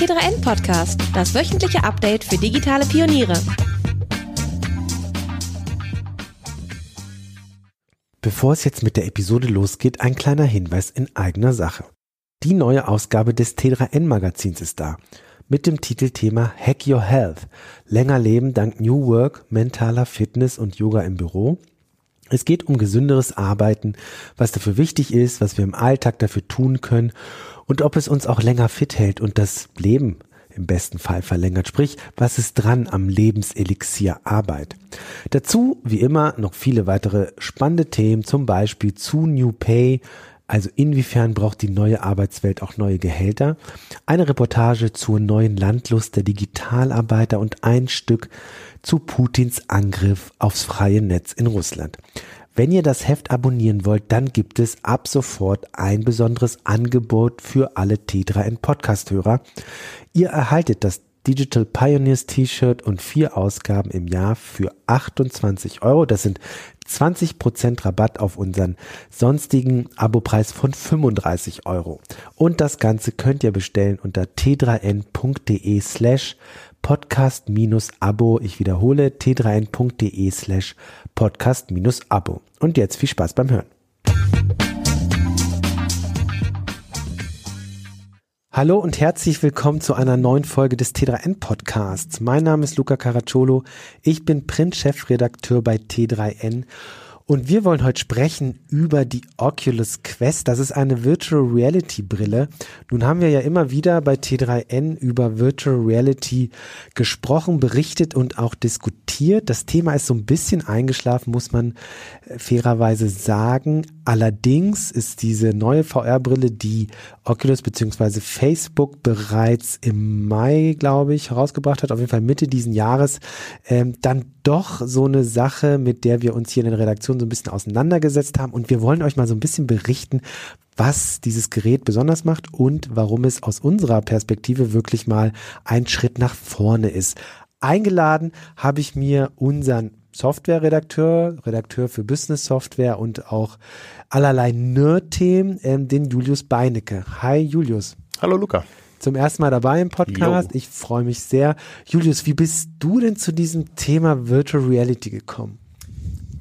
T3N Podcast, das wöchentliche Update für digitale Pioniere. Bevor es jetzt mit der Episode losgeht, ein kleiner Hinweis in eigener Sache. Die neue Ausgabe des T3N Magazins ist da. Mit dem Titelthema Hack Your Health. Länger leben dank New Work, mentaler Fitness und Yoga im Büro. Es geht um gesünderes Arbeiten, was dafür wichtig ist, was wir im Alltag dafür tun können und ob es uns auch länger fit hält und das Leben im besten Fall verlängert. Sprich, was ist dran am Lebenselixier Arbeit? Dazu, wie immer, noch viele weitere spannende Themen, zum Beispiel zu New Pay, also inwiefern braucht die neue Arbeitswelt auch neue Gehälter? Eine Reportage zur neuen Landlust der Digitalarbeiter und ein Stück zu Putins Angriff aufs freie Netz in Russland. Wenn ihr das Heft abonnieren wollt, dann gibt es ab sofort ein besonderes Angebot für alle T3N Podcast-Hörer. Ihr erhaltet das Digital Pioneers T-Shirt und vier Ausgaben im Jahr für 28 Euro. Das sind 20% Rabatt auf unseren sonstigen Abopreis von 35 Euro. Und das Ganze könnt ihr bestellen unter t3n.de slash podcast-abo. Ich wiederhole t3n.de slash podcast-abo. Und jetzt viel Spaß beim Hören. Hallo und herzlich willkommen zu einer neuen Folge des T3N Podcasts. Mein Name ist Luca Caracciolo. Ich bin Print-Chefredakteur bei T3N und wir wollen heute sprechen über die Oculus Quest. Das ist eine Virtual Reality Brille. Nun haben wir ja immer wieder bei T3N über Virtual Reality gesprochen, berichtet und auch diskutiert. Das Thema ist so ein bisschen eingeschlafen, muss man äh, fairerweise sagen. Allerdings ist diese neue VR-Brille, die Oculus bzw. Facebook bereits im Mai, glaube ich, herausgebracht hat, auf jeden Fall Mitte diesen Jahres, ähm, dann doch so eine Sache, mit der wir uns hier in der Redaktion so ein bisschen auseinandergesetzt haben. Und wir wollen euch mal so ein bisschen berichten, was dieses Gerät besonders macht und warum es aus unserer Perspektive wirklich mal ein Schritt nach vorne ist. Eingeladen habe ich mir unseren Softwareredakteur, Redakteur für Business Software und auch allerlei Nerd-Themen, ähm, den Julius Beinecke. Hi Julius. Hallo Luca. Zum ersten Mal dabei im Podcast. Jo. Ich freue mich sehr. Julius, wie bist du denn zu diesem Thema Virtual Reality gekommen?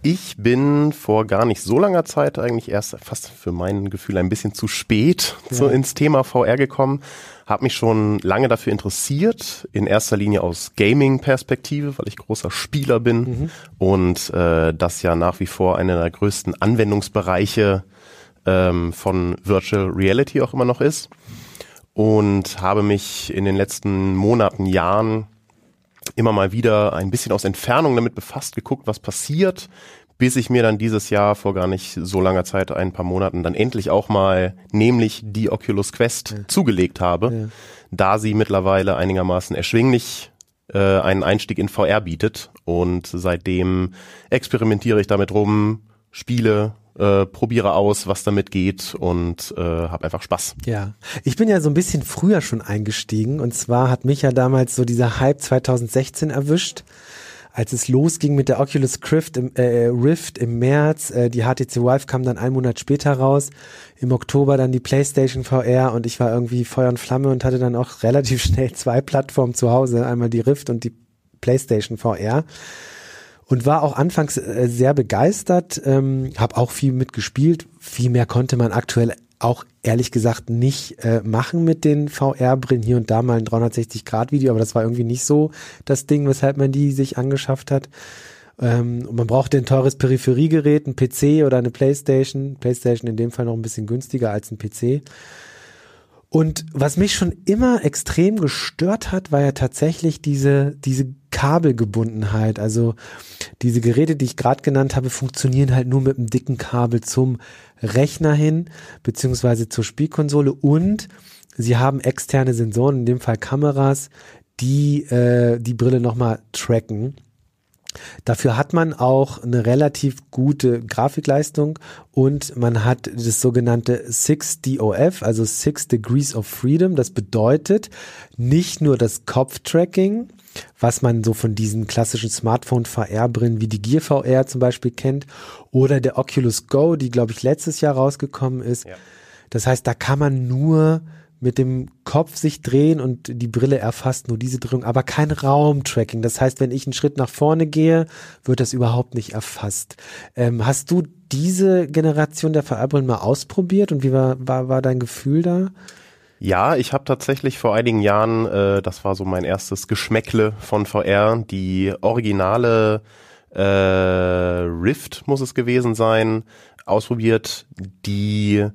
Ich bin vor gar nicht so langer Zeit eigentlich erst fast für mein Gefühl ein bisschen zu spät ja. so ins Thema VR gekommen. Habe mich schon lange dafür interessiert, in erster Linie aus Gaming-Perspektive, weil ich großer Spieler bin mhm. und äh, das ja nach wie vor einer der größten Anwendungsbereiche ähm, von Virtual Reality auch immer noch ist. Und habe mich in den letzten Monaten, Jahren immer mal wieder ein bisschen aus Entfernung damit befasst, geguckt, was passiert, bis ich mir dann dieses Jahr vor gar nicht so langer Zeit, ein paar Monaten, dann endlich auch mal nämlich die Oculus Quest ja. zugelegt habe, ja. da sie mittlerweile einigermaßen erschwinglich äh, einen Einstieg in VR bietet. Und seitdem experimentiere ich damit rum, spiele, äh, probiere aus, was damit geht und äh, habe einfach Spaß. Ja, ich bin ja so ein bisschen früher schon eingestiegen und zwar hat mich ja damals so dieser Hype 2016 erwischt als es losging mit der Oculus Rift im, äh, Rift im März, äh, die HTC Vive kam dann einen Monat später raus, im Oktober dann die PlayStation VR und ich war irgendwie Feuer und Flamme und hatte dann auch relativ schnell zwei Plattformen zu Hause, einmal die Rift und die PlayStation VR und war auch anfangs äh, sehr begeistert, ähm, habe auch viel mitgespielt. Viel mehr konnte man aktuell auch ehrlich gesagt nicht äh, machen mit den VR-Brillen. Hier und da mal ein 360-Grad-Video, aber das war irgendwie nicht so das Ding, weshalb man die sich angeschafft hat. Ähm, und man brauchte ein teures Peripheriegerät, ein PC oder eine Playstation. Playstation in dem Fall noch ein bisschen günstiger als ein PC. Und was mich schon immer extrem gestört hat, war ja tatsächlich diese, diese Kabelgebundenheit. Also diese Geräte, die ich gerade genannt habe, funktionieren halt nur mit einem dicken Kabel zum Rechner hin, beziehungsweise zur Spielkonsole und sie haben externe Sensoren, in dem Fall Kameras, die äh, die Brille nochmal tracken. Dafür hat man auch eine relativ gute Grafikleistung und man hat das sogenannte 6DOF, also Six Degrees of Freedom. Das bedeutet nicht nur das Kopftracking, was man so von diesen klassischen Smartphone-VR-Brillen wie die Gear VR zum Beispiel kennt oder der Oculus Go, die glaube ich letztes Jahr rausgekommen ist. Ja. Das heißt, da kann man nur mit dem Kopf sich drehen und die Brille erfasst nur diese Drehung, aber kein Raumtracking. Das heißt, wenn ich einen Schritt nach vorne gehe, wird das überhaupt nicht erfasst. Ähm, hast du diese Generation der VR-Brillen mal ausprobiert und wie war, war, war dein Gefühl da? Ja, ich habe tatsächlich vor einigen Jahren, äh, das war so mein erstes Geschmäckle von VR, die originale äh, Rift muss es gewesen sein, ausprobiert, die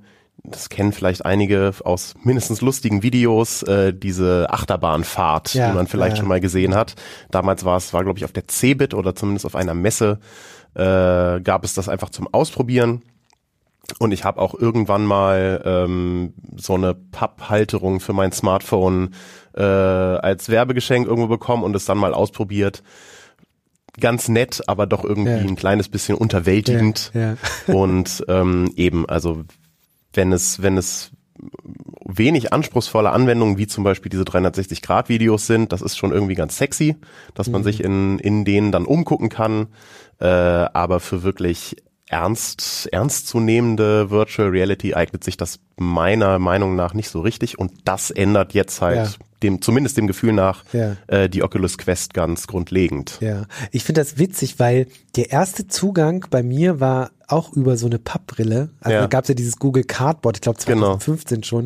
das kennen vielleicht einige aus mindestens lustigen Videos, äh, diese Achterbahnfahrt, ja, die man vielleicht ja. schon mal gesehen hat. Damals war es, war glaube ich auf der Cebit oder zumindest auf einer Messe, äh, gab es das einfach zum Ausprobieren. Und ich habe auch irgendwann mal ähm, so eine Papphalterung für mein Smartphone äh, als Werbegeschenk irgendwo bekommen und es dann mal ausprobiert. Ganz nett, aber doch irgendwie ja. ein kleines bisschen unterwältigend. Ja, ja. und ähm, eben, also wenn es, wenn es wenig anspruchsvolle Anwendungen, wie zum Beispiel diese 360-Grad-Videos sind, das ist schon irgendwie ganz sexy, dass man mhm. sich in, in denen dann umgucken kann. Äh, aber für wirklich ernst, ernstzunehmende Virtual Reality eignet sich das meiner Meinung nach nicht so richtig und das ändert jetzt halt ja. Dem, zumindest dem Gefühl nach, ja. äh, die Oculus Quest ganz grundlegend. Ja, ich finde das witzig, weil der erste Zugang bei mir war auch über so eine Pappbrille. Also ja. da gab es ja dieses Google Cardboard, ich glaube 2015 genau. schon.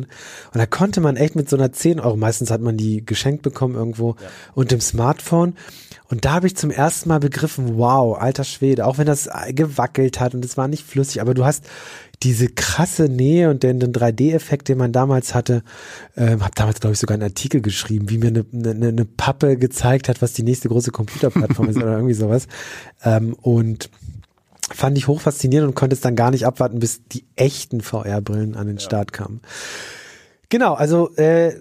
Und da konnte man echt mit so einer 10 Euro, meistens hat man die geschenkt bekommen irgendwo, ja. und dem Smartphone. Und da habe ich zum ersten Mal begriffen, wow, alter Schwede, auch wenn das gewackelt hat und es war nicht flüssig, aber du hast diese krasse Nähe und den, den 3D-Effekt, den man damals hatte, ähm, habe damals, glaube ich, sogar einen Artikel geschrieben, wie mir eine, eine, eine Pappe gezeigt hat, was die nächste große Computerplattform ist oder irgendwie sowas. Ähm, und fand ich hoch faszinierend und konnte es dann gar nicht abwarten, bis die echten VR-Brillen an den ja. Start kamen. Genau, also äh,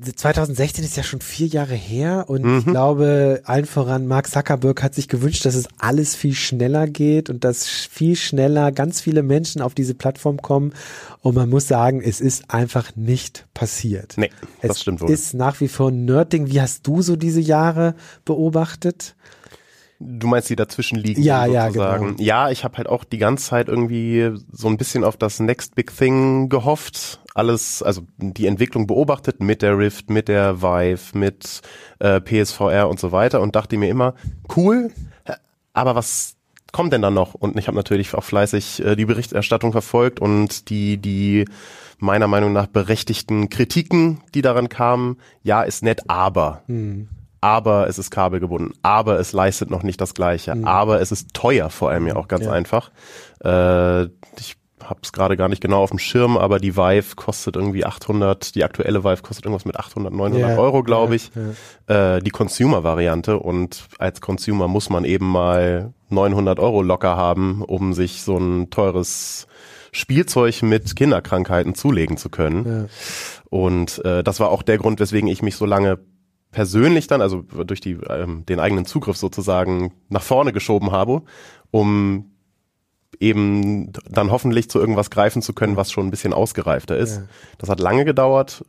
2016 ist ja schon vier Jahre her und mhm. ich glaube, allen voran Mark Zuckerberg hat sich gewünscht, dass es alles viel schneller geht und dass viel schneller ganz viele Menschen auf diese Plattform kommen. Und man muss sagen, es ist einfach nicht passiert. Nee, es das stimmt wohl. Es ist nach wie vor Nerding. Wie hast du so diese Jahre beobachtet? Du meinst die dazwischen liegen ja, sozusagen. Ja, genau. ja, ich habe halt auch die ganze Zeit irgendwie so ein bisschen auf das Next Big Thing gehofft. Alles, also die Entwicklung beobachtet mit der Rift, mit der Vive, mit äh, PSVR und so weiter und dachte mir immer, cool, aber was kommt denn dann noch? Und ich habe natürlich auch fleißig äh, die Berichterstattung verfolgt und die, die meiner Meinung nach berechtigten Kritiken, die daran kamen, ja, ist nett, aber. Hm aber es ist kabelgebunden, aber es leistet noch nicht das Gleiche, mhm. aber es ist teuer vor allem ja auch ganz ja. einfach. Äh, ich habe es gerade gar nicht genau auf dem Schirm, aber die Vive kostet irgendwie 800, die aktuelle Vive kostet irgendwas mit 800, 900 yeah, Euro, glaube ich, yeah. äh, die Consumer-Variante und als Consumer muss man eben mal 900 Euro locker haben, um sich so ein teures Spielzeug mit Kinderkrankheiten zulegen zu können. Und äh, das war auch der Grund, weswegen ich mich so lange persönlich dann, also durch die, ähm, den eigenen Zugriff sozusagen nach vorne geschoben habe, um eben dann hoffentlich zu irgendwas greifen zu können, was schon ein bisschen ausgereifter ist. Ja. Das hat lange gedauert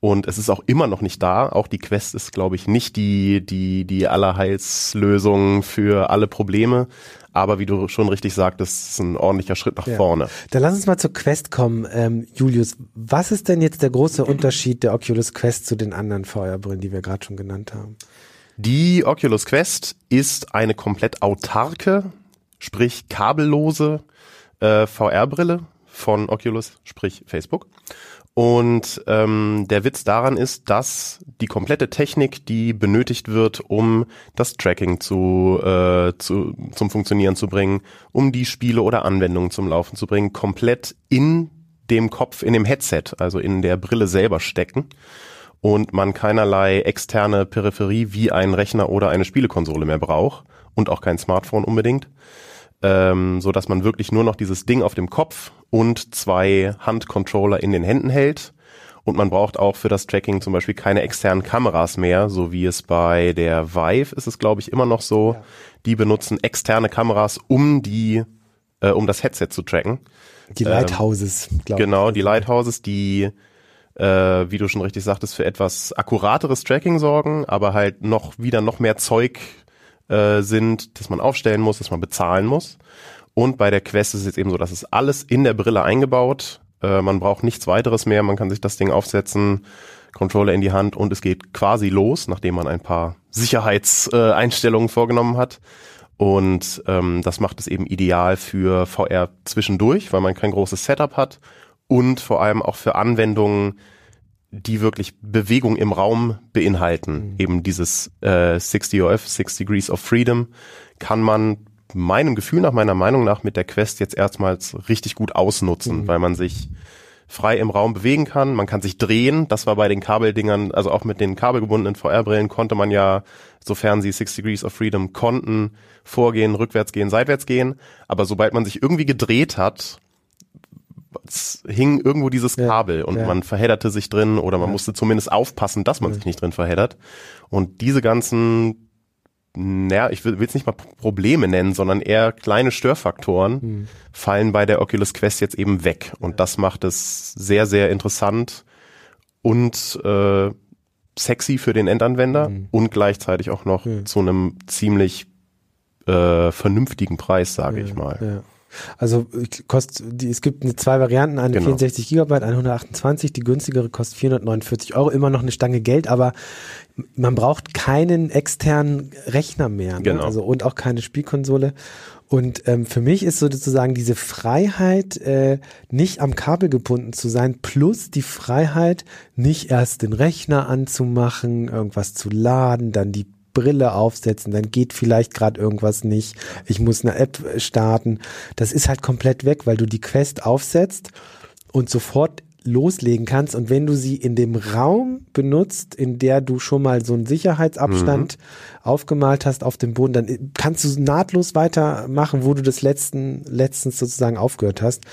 und es ist auch immer noch nicht da. Auch die Quest ist, glaube ich, nicht die, die, die Allerheilslösung für alle Probleme. Aber wie du schon richtig sagtest, ist ein ordentlicher Schritt nach ja. vorne. Dann lass uns mal zur Quest kommen. Ähm, Julius, was ist denn jetzt der große Unterschied der Oculus Quest zu den anderen VR-Brillen, die wir gerade schon genannt haben? Die Oculus Quest ist eine komplett autarke, sprich kabellose äh, VR-Brille von Oculus, sprich Facebook. Und ähm, der Witz daran ist, dass die komplette Technik, die benötigt wird, um das Tracking zu, äh, zu, zum Funktionieren zu bringen, um die Spiele oder Anwendungen zum Laufen zu bringen, komplett in dem Kopf, in dem Headset, also in der Brille selber stecken. Und man keinerlei externe Peripherie wie ein Rechner oder eine Spielekonsole mehr braucht und auch kein Smartphone unbedingt ähm, so dass man wirklich nur noch dieses Ding auf dem Kopf und zwei Handcontroller in den Händen hält. Und man braucht auch für das Tracking zum Beispiel keine externen Kameras mehr, so wie es bei der Vive ist es, glaube ich, immer noch so. Ja. Die benutzen externe Kameras, um die, äh, um das Headset zu tracken. Die Lighthouses, ähm, glaube ich. Genau, die Lighthouses, die äh, wie du schon richtig sagtest, für etwas akkurateres Tracking sorgen, aber halt noch wieder noch mehr Zeug äh, sind, dass man aufstellen muss, dass man bezahlen muss. Und bei der Quest ist es jetzt eben so, dass es alles in der Brille eingebaut, äh, man braucht nichts weiteres mehr. Man kann sich das Ding aufsetzen, Controller in die Hand und es geht quasi los, nachdem man ein paar Sicherheitseinstellungen vorgenommen hat. Und ähm, das macht es eben ideal für VR zwischendurch, weil man kein großes Setup hat und vor allem auch für Anwendungen, die wirklich Bewegung im Raum beinhalten. Mhm. Eben dieses äh, 60 OF, 6 Degrees of Freedom, kann man meinem Gefühl nach, meiner Meinung nach mit der Quest jetzt erstmals richtig gut ausnutzen, mhm. weil man sich frei im Raum bewegen kann. Man kann sich drehen. Das war bei den Kabeldingern, also auch mit den kabelgebundenen VR-Brillen konnte man ja, sofern sie Six Degrees of Freedom konnten, vorgehen, rückwärts gehen, seitwärts gehen. Aber sobald man sich irgendwie gedreht hat, hing irgendwo dieses Kabel ja, und ja. man verhedderte sich drin oder man ja. musste zumindest aufpassen, dass man sich nicht drin verheddert. Und diese ganzen naja, ich will es nicht mal Probleme nennen, sondern eher kleine Störfaktoren mhm. fallen bei der Oculus Quest jetzt eben weg. Und das macht es sehr, sehr interessant und äh, sexy für den Endanwender mhm. und gleichzeitig auch noch zu einem ziemlich äh, vernünftigen Preis, sage ich mal. Also kostet die, es gibt zwei Varianten, eine genau. 64 Gigabyte, eine 128, die günstigere kostet 449 Euro, immer noch eine Stange Geld, aber man braucht keinen externen Rechner mehr, ne? genau. also und auch keine Spielkonsole. Und ähm, für mich ist sozusagen diese Freiheit, äh, nicht am Kabel gebunden zu sein, plus die Freiheit, nicht erst den Rechner anzumachen, irgendwas zu laden, dann die Brille aufsetzen, dann geht vielleicht gerade irgendwas nicht, ich muss eine App starten. Das ist halt komplett weg, weil du die Quest aufsetzt und sofort loslegen kannst und wenn du sie in dem Raum benutzt, in der du schon mal so einen Sicherheitsabstand mhm. aufgemalt hast auf dem Boden, dann kannst du nahtlos weitermachen, wo du das letzten, letztens sozusagen aufgehört hast.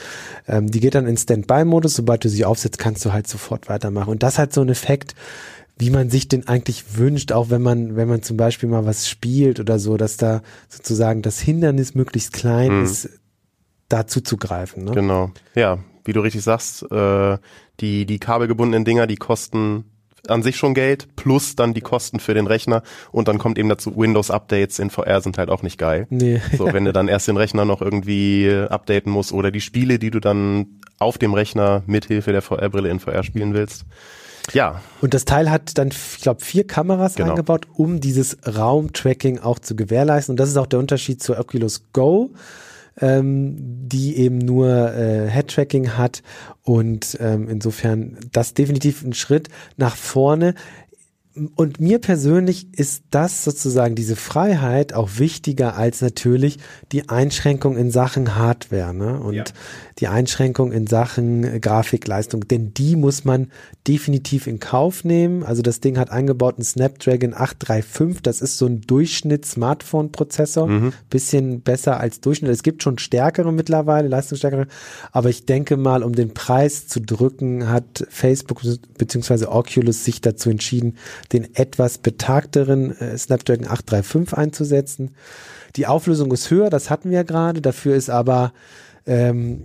Ähm, die geht dann in Standby-Modus, sobald du sie aufsetzt, kannst du halt sofort weitermachen und das hat so einen Effekt, wie man sich den eigentlich wünscht, auch wenn man, wenn man zum Beispiel mal was spielt oder so, dass da sozusagen das Hindernis möglichst klein mhm. ist, da zuzugreifen. Ne? Genau. Ja, wie du richtig sagst, äh, die, die kabelgebundenen Dinger, die kosten an sich schon Geld, plus dann die Kosten für den Rechner und dann kommt eben dazu, Windows-Updates in VR sind halt auch nicht geil. Nee. So, wenn du dann erst den Rechner noch irgendwie updaten musst oder die Spiele, die du dann auf dem Rechner mithilfe der VR-Brille in VR spielen willst, ja. Und das Teil hat dann, ich glaube, vier Kameras genau. eingebaut, um dieses Raumtracking auch zu gewährleisten. Und das ist auch der Unterschied zur Oculus Go, ähm, die eben nur äh, Head-Tracking hat. Und ähm, insofern das definitiv ein Schritt nach vorne und mir persönlich ist das sozusagen diese Freiheit auch wichtiger als natürlich die Einschränkung in Sachen Hardware ne? und ja. Die Einschränkung in Sachen Grafikleistung, denn die muss man definitiv in Kauf nehmen. Also das Ding hat eingebauten Snapdragon 835, das ist so ein Durchschnitt-Smartphone-Prozessor, mhm. bisschen besser als Durchschnitt. Es gibt schon stärkere mittlerweile, leistungsstärkere, aber ich denke mal, um den Preis zu drücken, hat Facebook bzw. Oculus sich dazu entschieden, den etwas betagteren äh, Snapdragon 835 einzusetzen. Die Auflösung ist höher, das hatten wir ja gerade. Dafür ist aber ähm,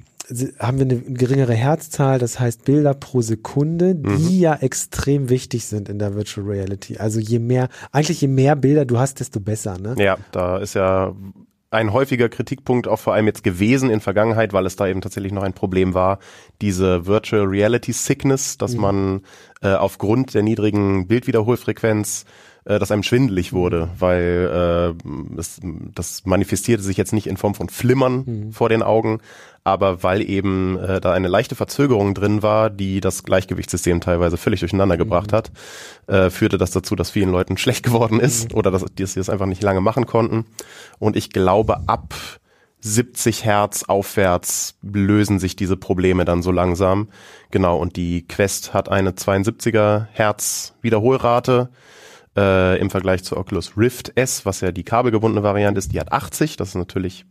haben wir eine geringere Herzzahl, das heißt Bilder pro Sekunde, die mhm. ja extrem wichtig sind in der Virtual Reality. Also je mehr, eigentlich je mehr Bilder du hast, desto besser, ne? Ja, da ist ja ein häufiger Kritikpunkt auch vor allem jetzt gewesen in Vergangenheit, weil es da eben tatsächlich noch ein Problem war, diese Virtual Reality Sickness, dass mhm. man äh, aufgrund der niedrigen Bildwiederholfrequenz äh, dass einem schwindelig wurde, weil äh, es, das manifestierte sich jetzt nicht in Form von Flimmern mhm. vor den Augen, aber weil eben äh, da eine leichte Verzögerung drin war, die das Gleichgewichtssystem teilweise völlig durcheinander mhm. gebracht hat, äh, führte das dazu, dass vielen Leuten schlecht geworden ist mhm. oder dass, dass sie es einfach nicht lange machen konnten. Und ich glaube, ab 70 Hertz aufwärts lösen sich diese Probleme dann so langsam. Genau, und die Quest hat eine 72er Hertz Wiederholrate äh, im Vergleich zur Oculus Rift S, was ja die kabelgebundene Variante ist, die hat 80. Das ist natürlich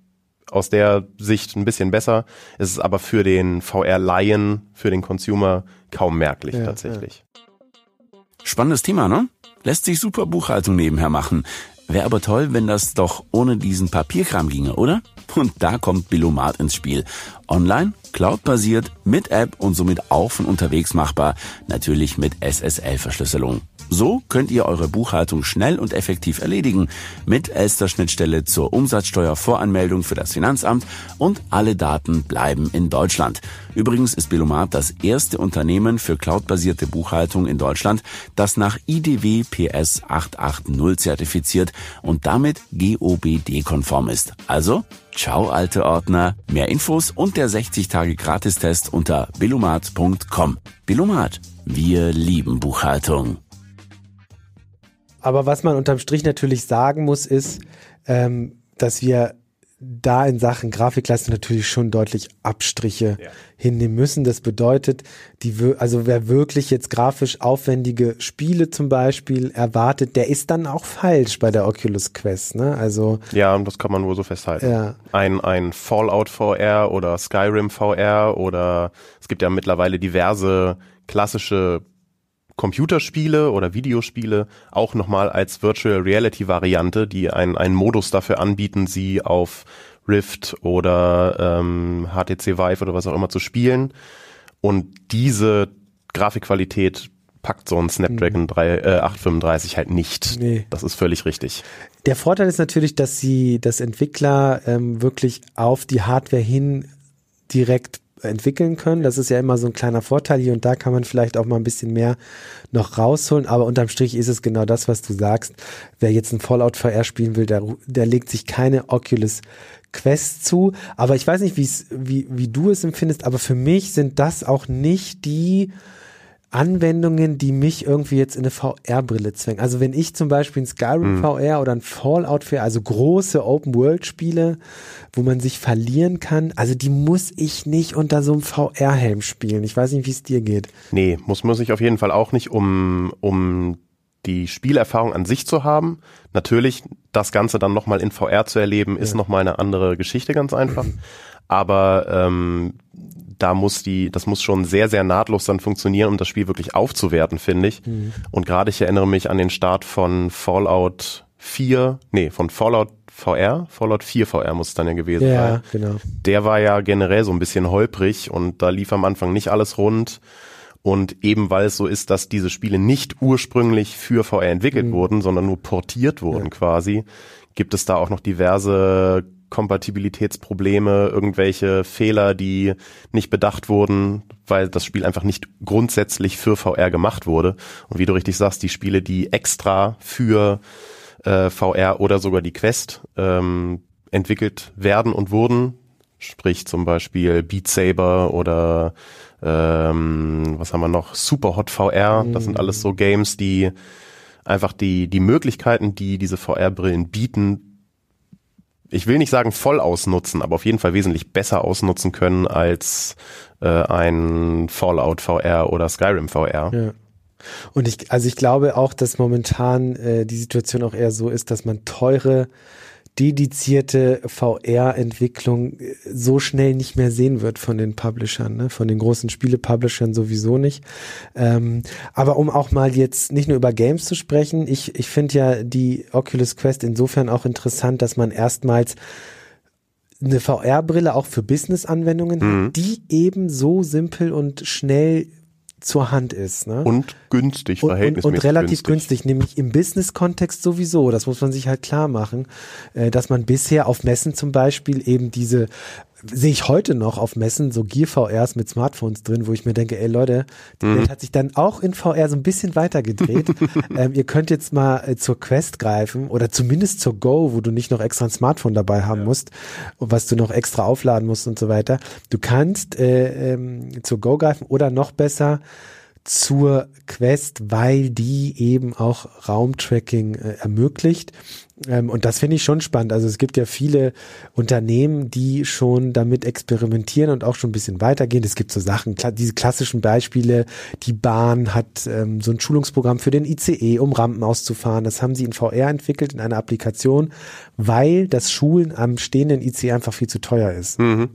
aus der Sicht ein bisschen besser. Es ist aber für den VR-Laien, für den Consumer kaum merklich ja, tatsächlich. Ja. Spannendes Thema, ne? Lässt sich super Buchhaltung nebenher machen. Wäre aber toll, wenn das doch ohne diesen Papierkram ginge, oder? Und da kommt Billomat ins Spiel. Online, cloudbasiert, mit App und somit auch von unterwegs machbar. Natürlich mit SSL-Verschlüsselung. So könnt ihr eure Buchhaltung schnell und effektiv erledigen mit Elster Schnittstelle zur Umsatzsteuervoranmeldung für das Finanzamt und alle Daten bleiben in Deutschland. Übrigens ist Belomat das erste Unternehmen für cloudbasierte Buchhaltung in Deutschland, das nach IDW PS 880 zertifiziert und damit GOBD-konform ist. Also, ciao alte Ordner, mehr Infos und der 60 Tage Gratistest unter belomat.com. Belomat, wir lieben Buchhaltung. Aber was man unterm Strich natürlich sagen muss, ist, ähm, dass wir da in Sachen Grafikleistung natürlich schon deutlich Abstriche ja. hinnehmen müssen. Das bedeutet, die, also wer wirklich jetzt grafisch aufwendige Spiele zum Beispiel erwartet, der ist dann auch falsch bei der Oculus Quest. Ne? Also ja, das kann man wohl so festhalten. Ja. Ein ein Fallout VR oder Skyrim VR oder es gibt ja mittlerweile diverse klassische Computerspiele oder Videospiele auch nochmal als Virtual Reality Variante, die einen, einen Modus dafür anbieten, sie auf Rift oder ähm, HTC Vive oder was auch immer zu spielen. Und diese Grafikqualität packt so ein Snapdragon mhm. 3, äh, 835 halt nicht. Nee. Das ist völlig richtig. Der Vorteil ist natürlich, dass sie, dass Entwickler ähm, wirklich auf die Hardware hin direkt entwickeln können. Das ist ja immer so ein kleiner Vorteil. Hier und da kann man vielleicht auch mal ein bisschen mehr noch rausholen. Aber unterm Strich ist es genau das, was du sagst. Wer jetzt ein Fallout VR spielen will, der, der legt sich keine Oculus Quest zu. Aber ich weiß nicht, wie, wie du es empfindest, aber für mich sind das auch nicht die Anwendungen, die mich irgendwie jetzt in eine VR-Brille zwängen. Also wenn ich zum Beispiel ein Skyrim mhm. VR oder ein Fallout VR, also große Open-World-Spiele, wo man sich verlieren kann, also die muss ich nicht unter so einem VR-Helm spielen. Ich weiß nicht, wie es dir geht. Nee, muss man sich auf jeden Fall auch nicht, um, um die Spielerfahrung an sich zu haben. Natürlich, das Ganze dann nochmal in VR zu erleben, ist ja. nochmal eine andere Geschichte, ganz einfach. Aber ähm, da muss die, das muss schon sehr, sehr nahtlos dann funktionieren, um das Spiel wirklich aufzuwerten, finde ich. Mhm. Und gerade ich erinnere mich an den Start von Fallout 4, nee, von Fallout VR, Fallout 4 VR muss es dann ja gewesen ja, sein. Genau. Der war ja generell so ein bisschen holprig und da lief am Anfang nicht alles rund. Und eben weil es so ist, dass diese Spiele nicht ursprünglich für VR entwickelt mhm. wurden, sondern nur portiert wurden ja. quasi, gibt es da auch noch diverse Kompatibilitätsprobleme, irgendwelche Fehler, die nicht bedacht wurden, weil das Spiel einfach nicht grundsätzlich für VR gemacht wurde. Und wie du richtig sagst, die Spiele, die extra für äh, VR oder sogar die Quest ähm, entwickelt werden und wurden, sprich zum Beispiel Beat Saber oder ähm, was haben wir noch, Super Hot VR, das sind alles so Games, die einfach die, die Möglichkeiten, die diese VR-Brillen bieten, ich will nicht sagen voll ausnutzen, aber auf jeden Fall wesentlich besser ausnutzen können als äh, ein Fallout VR oder Skyrim VR. Ja. Und ich, also ich glaube auch, dass momentan äh, die Situation auch eher so ist, dass man teure dedizierte VR-Entwicklung äh, so schnell nicht mehr sehen wird von den Publishern, ne? von den großen Spiele-Publishern sowieso nicht. Ähm, aber um auch mal jetzt nicht nur über Games zu sprechen, ich, ich finde ja die Oculus Quest insofern auch interessant, dass man erstmals eine VR-Brille auch für Business-Anwendungen mhm. hat, die eben so simpel und schnell zur Hand ist. Ne? Und günstig, und, verhältnismäßig und, und relativ günstig. günstig. nämlich im Business-Kontext sowieso. Das muss man sich halt klar machen, äh, dass man bisher auf Messen zum Beispiel eben diese sehe ich heute noch auf Messen so Gear VRs mit Smartphones drin, wo ich mir denke, ey Leute, die mhm. Welt hat sich dann auch in VR so ein bisschen weiter gedreht. ähm, ihr könnt jetzt mal äh, zur Quest greifen oder zumindest zur Go, wo du nicht noch extra ein Smartphone dabei haben ja. musst, was du noch extra aufladen musst und so weiter. Du kannst äh, ähm, zur Go greifen oder noch besser zur Quest, weil die eben auch Raumtracking äh, ermöglicht. Ähm, und das finde ich schon spannend. Also es gibt ja viele Unternehmen, die schon damit experimentieren und auch schon ein bisschen weitergehen. Es gibt so Sachen, diese klassischen Beispiele. Die Bahn hat ähm, so ein Schulungsprogramm für den ICE, um Rampen auszufahren. Das haben sie in VR entwickelt, in einer Applikation, weil das Schulen am stehenden ICE einfach viel zu teuer ist. Mhm.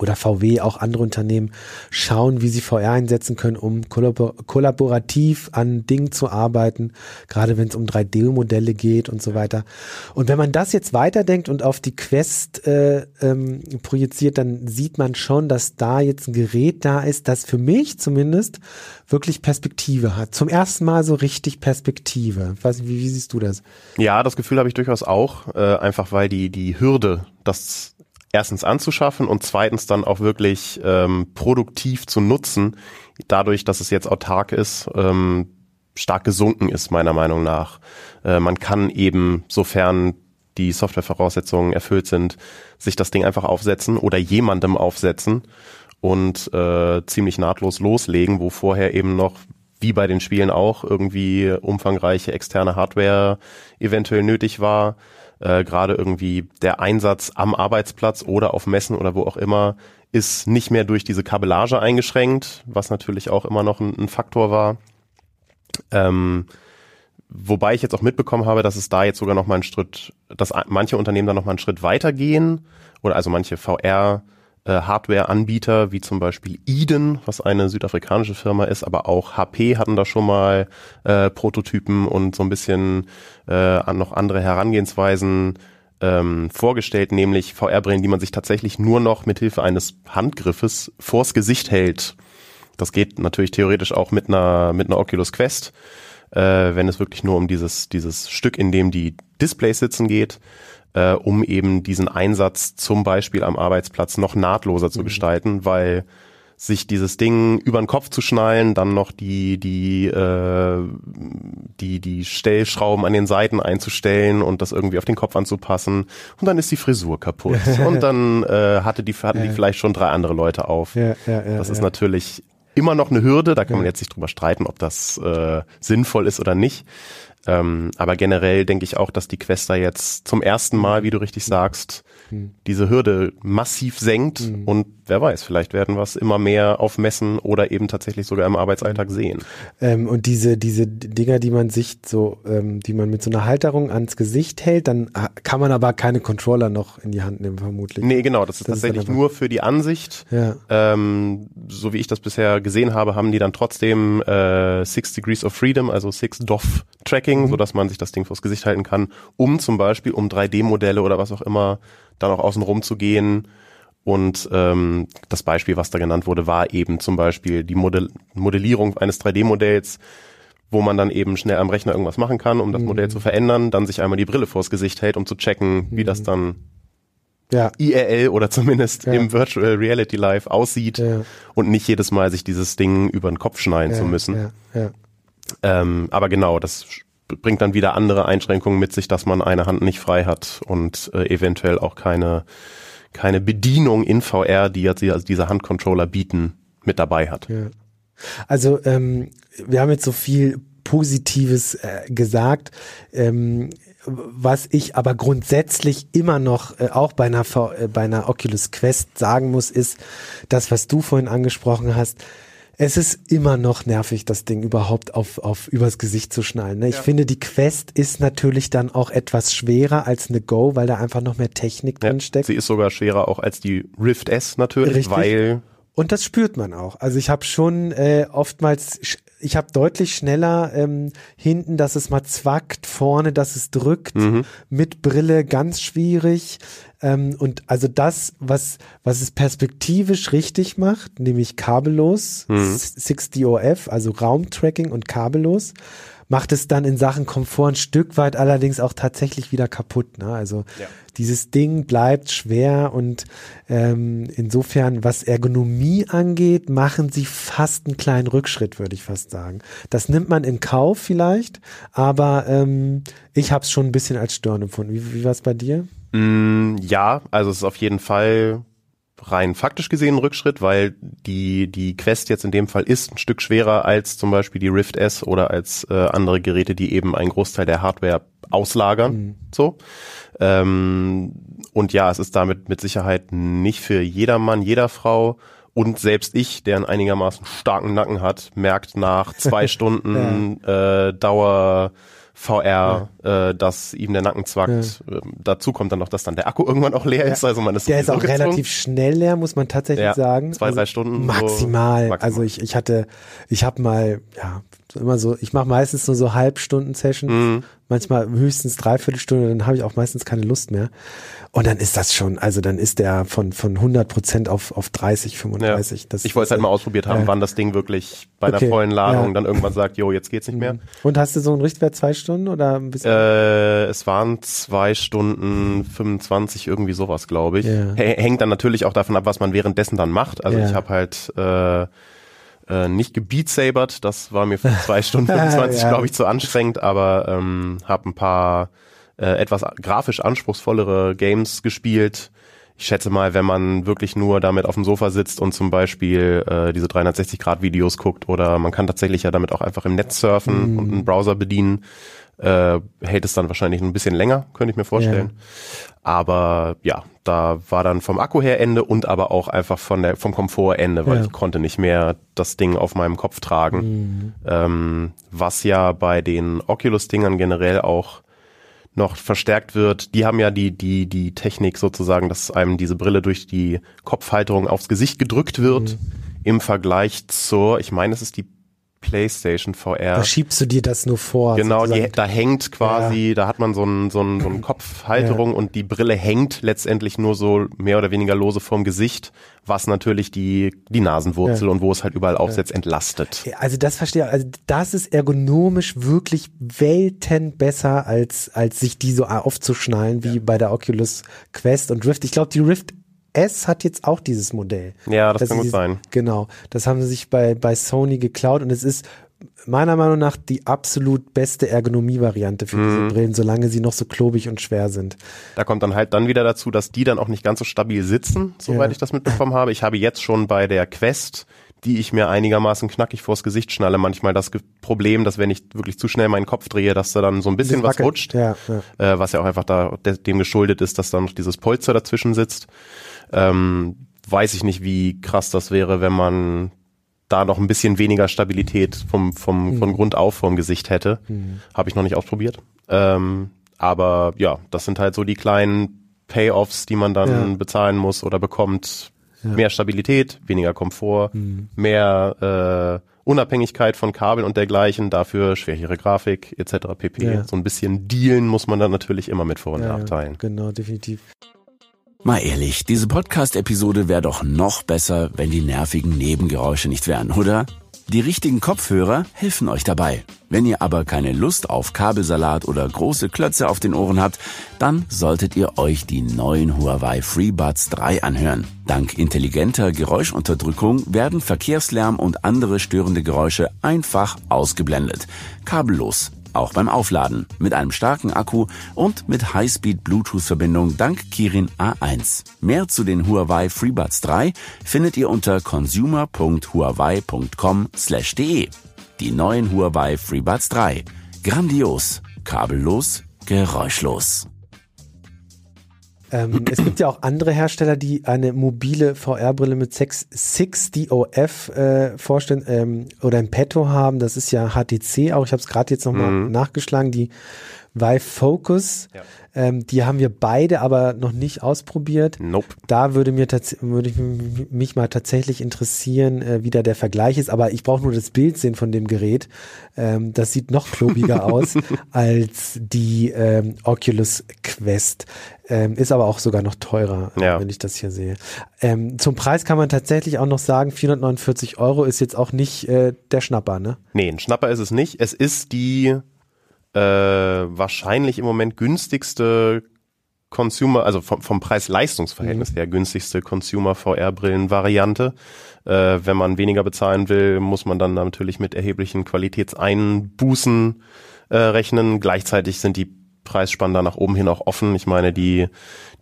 Oder VW, auch andere Unternehmen schauen, wie sie VR einsetzen können, um kollabor kollaborativ an Dingen zu arbeiten, gerade wenn es um 3D-Modelle geht und so weiter. Und wenn man das jetzt weiterdenkt und auf die Quest äh, ähm, projiziert, dann sieht man schon, dass da jetzt ein Gerät da ist, das für mich zumindest wirklich Perspektive hat. Zum ersten Mal so richtig Perspektive. Weiß nicht, wie, wie siehst du das? Ja, das Gefühl habe ich durchaus auch, äh, einfach weil die, die Hürde, das erstens anzuschaffen und zweitens dann auch wirklich ähm, produktiv zu nutzen, dadurch, dass es jetzt autark ist, ähm, stark gesunken ist, meiner Meinung nach. Äh, man kann eben, sofern die Softwarevoraussetzungen erfüllt sind, sich das Ding einfach aufsetzen oder jemandem aufsetzen und äh, ziemlich nahtlos loslegen, wo vorher eben noch wie bei den Spielen auch irgendwie umfangreiche externe Hardware eventuell nötig war äh, gerade irgendwie der Einsatz am Arbeitsplatz oder auf Messen oder wo auch immer ist nicht mehr durch diese Kabellage eingeschränkt, was natürlich auch immer noch ein, ein Faktor war. Ähm, wobei ich jetzt auch mitbekommen habe, dass es da jetzt sogar noch mal einen Schritt, dass manche Unternehmen da noch mal einen Schritt weitergehen oder also manche VR Hardware-Anbieter wie zum Beispiel Eden, was eine südafrikanische Firma ist, aber auch HP hatten da schon mal äh, Prototypen und so ein bisschen äh, noch andere Herangehensweisen ähm, vorgestellt, nämlich VR-Brillen, die man sich tatsächlich nur noch mit Hilfe eines Handgriffes vors Gesicht hält. Das geht natürlich theoretisch auch mit einer mit einer Oculus Quest, äh, wenn es wirklich nur um dieses dieses Stück, in dem die Displays sitzen geht äh, um eben diesen Einsatz zum Beispiel am Arbeitsplatz noch nahtloser zu mhm. gestalten, weil sich dieses Ding über den Kopf zu schnallen, dann noch die die äh, die die Stellschrauben an den Seiten einzustellen und das irgendwie auf den Kopf anzupassen und dann ist die Frisur kaputt und dann äh, hatte die hatten die vielleicht schon drei andere Leute auf. Ja, ja, ja, das ist natürlich immer noch eine Hürde, da kann man jetzt nicht drüber streiten, ob das äh, sinnvoll ist oder nicht. Ähm, aber generell denke ich auch, dass die Quest da jetzt zum ersten Mal, wie du richtig sagst, hm. diese Hürde massiv senkt hm. und wer weiß, vielleicht werden wir es immer mehr auf Messen oder eben tatsächlich sogar im Arbeitsalltag sehen. Ähm, und diese, diese Dinger, die man sich so, ähm, die man mit so einer Halterung ans Gesicht hält, dann kann man aber keine Controller noch in die Hand nehmen, vermutlich. Nee, genau, das ist das tatsächlich ist nur für die Ansicht. Ja. Ähm, so wie ich das bisher gesehen habe, haben die dann trotzdem äh, Six Degrees of Freedom, also Six DOF Tracking, mhm. sodass man sich das Ding vors Gesicht halten kann, um zum Beispiel, um 3D-Modelle oder was auch immer dann auch außen rum zu gehen. Und ähm, das Beispiel, was da genannt wurde, war eben zum Beispiel die Modell Modellierung eines 3D-Modells, wo man dann eben schnell am Rechner irgendwas machen kann, um das mhm. Modell zu verändern, dann sich einmal die Brille vors Gesicht hält, um zu checken, wie das mhm. dann ja. IRL oder zumindest ja. im Virtual Reality Live aussieht ja. und nicht jedes Mal sich dieses Ding über den Kopf schneiden zu müssen. Ähm, aber genau, das bringt dann wieder andere Einschränkungen mit sich, dass man eine Hand nicht frei hat und äh, eventuell auch keine, keine Bedienung in VR, die jetzt also diese Handcontroller bieten, mit dabei hat. Ja. Also ähm, wir haben jetzt so viel Positives äh, gesagt. Ähm, was ich aber grundsätzlich immer noch äh, auch bei einer, äh, bei einer Oculus Quest sagen muss, ist das, was du vorhin angesprochen hast es ist immer noch nervig, das Ding überhaupt auf, auf übers Gesicht zu schnallen. Ne? Ich ja. finde, die Quest ist natürlich dann auch etwas schwerer als eine Go, weil da einfach noch mehr Technik ja, drin steckt. Sie ist sogar schwerer auch als die Rift S natürlich, Richtig. weil und das spürt man auch. Also ich habe schon äh, oftmals, ich habe deutlich schneller ähm, hinten, dass es mal zwackt, vorne, dass es drückt, mhm. mit Brille ganz schwierig. Ähm, und also das, was, was es perspektivisch richtig macht, nämlich kabellos, mhm. 6DOF, also Raumtracking und kabellos, macht es dann in Sachen Komfort ein Stück weit allerdings auch tatsächlich wieder kaputt. Ne? Also ja. dieses Ding bleibt schwer und ähm, insofern, was Ergonomie angeht, machen sie fast einen kleinen Rückschritt, würde ich fast sagen. Das nimmt man in Kauf vielleicht, aber ähm, ich habe es schon ein bisschen als störend empfunden. Wie, wie war es bei dir? Mm, ja, also es ist auf jeden Fall rein faktisch gesehen ein Rückschritt, weil die, die Quest jetzt in dem Fall ist ein Stück schwerer als zum Beispiel die Rift S oder als äh, andere Geräte, die eben einen Großteil der Hardware auslagern. Mhm. So. Ähm, und ja, es ist damit mit Sicherheit nicht für jedermann, jeder Frau. Und selbst ich, der einen einigermaßen starken Nacken hat, merkt nach zwei Stunden ja. äh, Dauer VR, äh, dass ihm der Nacken zwackt. Ähm, dazu kommt dann noch, dass dann der Akku irgendwann auch leer ist. Also man ist Der ist auch gezwungen. relativ schnell leer, muss man tatsächlich Ja, sagen. zwei, drei Stunden so Maximal. maximal. Also ich, ich hatte, ich habe mal, ja, so immer so, ich mache meistens nur so Halbstunden-Sessions, Mhm. manchmal höchstens Dreiviertelstunde, dann habe ich auch meistens keine Lust mehr. Und dann ist das schon, also dann ist der von, von 100 Prozent auf, auf 30, Ja. 35. Das ich wollte es halt mal ausprobiert haben, Ja. wann das Ding wirklich bei einer Okay, vollen Ladung ja. Mhm. dann irgendwann sagt, jo, jetzt geht's nicht mehr. Und hast du so einen Richtwert zwei Stunden oder ein bisschen? Äh, es waren zwei Stunden 25, irgendwie sowas, glaube ich. Ja. Hängt dann natürlich auch davon ab, was man währenddessen dann macht. Also Ja. ich habe halt äh, äh, nicht gebeatsabert, das war mir für zwei Stunden 25, Ja. glaube ich, zu anstrengend, aber ähm, habe ein paar äh, etwas grafisch anspruchsvollere Games gespielt. Ich schätze mal, wenn man wirklich nur damit auf dem Sofa sitzt und zum Beispiel äh, diese 360-Grad-Videos guckt oder man kann tatsächlich ja damit auch einfach im Netz surfen und einen Browser bedienen, äh, hält es dann wahrscheinlich ein bisschen länger, könnte ich mir vorstellen. Aber ja, da war dann vom Akku her Ende und aber auch einfach von der, vom Komfort Ende, weil Ja. ich konnte nicht mehr das Ding auf meinem Kopf tragen. Ähm, was ja bei den Oculus-Dingern generell auch noch verstärkt wird. Die haben ja die, die, die Technik sozusagen, dass einem diese Brille durch die Kopfhalterung aufs Gesicht gedrückt wird. Im Vergleich zur, ich meine, es ist die PlayStation VR. Da schiebst du dir das nur vor. Genau, die, da hängt quasi, da hat man so einen so einen, so einen Kopfhalterung und die Brille hängt letztendlich nur so mehr oder weniger lose vorm Gesicht, was natürlich die, die Nasenwurzel Ja. und wo es halt überall aufsetzt, entlastet. Ja, Also das verstehe ich. Also das ist ergonomisch wirklich Welten besser als als sich die so aufzuschnallen wie bei der Oculus Quest und Rift. Ich glaube, die Rift S hat jetzt auch dieses Modell. Ja, das Dass kann gut dieses- sein. Genau, das haben sie sich bei bei Sony geklaut und es ist meiner Meinung nach die absolut beste Ergonomie-Variante für Mhm. diese Brillen, solange sie noch so klobig und schwer sind. Da kommt dann halt dann wieder dazu, dass die dann auch nicht ganz so stabil sitzen, soweit Ja. ich das mitbekommen habe. Ich habe jetzt schon bei der Quest, die ich mir einigermaßen knackig vors Gesicht schnalle, manchmal das Problem, dass wenn ich wirklich zu schnell meinen Kopf drehe, dass da dann so ein bisschen was rutscht. Ja, ja. äh, was ja auch einfach da de dem geschuldet ist, dass da noch dieses Polster dazwischen sitzt. Ähm, weiß ich nicht, wie krass das wäre, wenn man da noch ein bisschen weniger Stabilität vom, vom, Mhm. von Grund auf vom Gesicht hätte. Habe ich noch nicht ausprobiert. Ähm, aber ja, das sind halt so die kleinen Payoffs, die man dann Ja. bezahlen muss oder bekommt. Mehr Stabilität, weniger Komfort, Mhm. mehr äh, Unabhängigkeit von Kabel und dergleichen, dafür schwächere Grafik etc. pp. Ja. So ein bisschen dealen muss man dann natürlich immer mit Vor- und ja, ja. Nachteilen. Genau, definitiv. Mal ehrlich, diese Podcast-Episode wäre doch noch besser, wenn die nervigen Nebengeräusche nicht wären, oder? Die richtigen Kopfhörer helfen euch dabei. Wenn ihr aber keine Lust auf Kabelsalat oder große Klötze auf den Ohren habt, dann solltet ihr euch die neuen Huawei FreeBuds 3 anhören. Dank intelligenter Geräuschunterdrückung werden Verkehrslärm und andere störende Geräusche einfach ausgeblendet. Kabellos, auch beim Aufladen, mit einem starken Akku und mit High-Speed-Bluetooth-Verbindung dank Kirin A1. Mehr zu den Huawei FreeBuds 3 findet ihr unter consumer.huawei.com/de. Die neuen Huawei FreeBuds 3. Grandios, kabellos, geräuschlos. Ähm, es gibt ja auch andere Hersteller, die eine mobile VR-Brille mit 6, 6DOF äh, vorstellen ähm, oder im Petto haben. Das ist ja HTC auch. Ich habe es gerade jetzt nochmal Mhm. nachgeschlagen. Die Vive Focus, ähm, die haben wir beide aber noch nicht ausprobiert. Nope. Da würde mir würde ich mich mal tatsächlich interessieren, äh, wie da der Vergleich ist. Aber ich brauche nur das Bild sehen von dem Gerät. Ähm, das sieht noch klobiger aus als die ähm, Oculus Quest. Ähm, ist aber auch sogar noch teurer, äh, Ja. wenn ich das hier sehe. Ähm, zum Preis kann man tatsächlich auch noch sagen, 449 Euro ist jetzt auch nicht äh, der Schnapper, ne? Nee, ein Schnapper ist es nicht. Es ist die äh, wahrscheinlich im Moment günstigste Consumer, also vom, vom Preis-Leistungs-Verhältnis her günstigste Consumer-VR-Brillen-Variante. Äh, wenn man weniger bezahlen will, muss man dann natürlich mit erheblichen Qualitätseinbußen äh, rechnen. Gleichzeitig sind die Preisspannen da nach oben hin auch offen. Ich meine, die,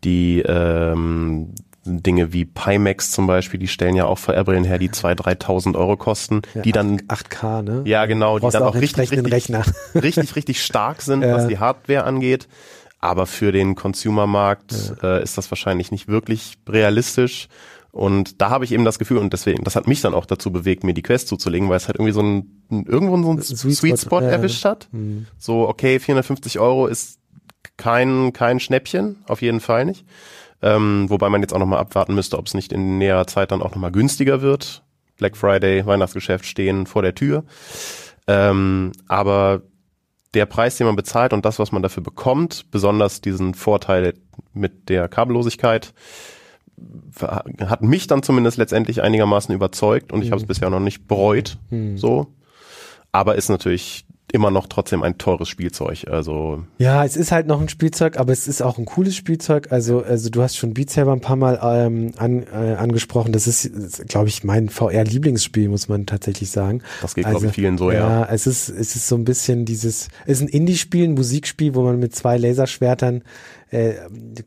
die ähm, Dinge wie Pimax zum Beispiel, die stellen ja auch VR-Brillen her, die 2.000, 3.000 Euro kosten, die dann 8K, ne? ja, genau, die dann auch auch richtig, richtig, richtig, richtig stark sind, Ja. was die Hardware angeht. Aber für den Consumermarkt äh, ist das wahrscheinlich nicht wirklich realistisch. Und da habe ich eben das Gefühl, und deswegen, das hat mich dann auch dazu bewegt, mir die Quest zuzulegen, weil es halt irgendwie so ein, irgendwo so ein Sweet, Sweet Spot, Spot erwischt hat. Mhm. So, okay, 450 Euro ist kein, kein Schnäppchen, auf jeden Fall nicht. Ähm, wobei man jetzt auch nochmal abwarten müsste, ob es nicht in näherer Zeit dann auch nochmal günstiger wird. Black Friday, Weihnachtsgeschäft stehen vor der Tür. Ähm, aber der Preis, den man bezahlt und das, was man dafür bekommt, besonders diesen Vorteil mit der Kabellosigkeit, hat mich dann zumindest letztendlich einigermaßen überzeugt und ich habe es mhm. bisher noch nicht bereut. Mhm. So. Aber ist natürlich immer noch trotzdem ein teures Spielzeug. Also ja, es ist halt noch ein Spielzeug, aber es ist auch ein cooles Spielzeug. Also also du hast schon Beat Saber ein paar Mal ähm, an, äh, angesprochen. Das ist, glaube ich, mein VR-Lieblingsspiel, muss man tatsächlich sagen. Das geht also, glaube ich vielen so, ja. Ja, es ist es ist so ein bisschen dieses, es ist ein Indie-Spiel, ein Musikspiel, wo man mit zwei Laserschwertern äh,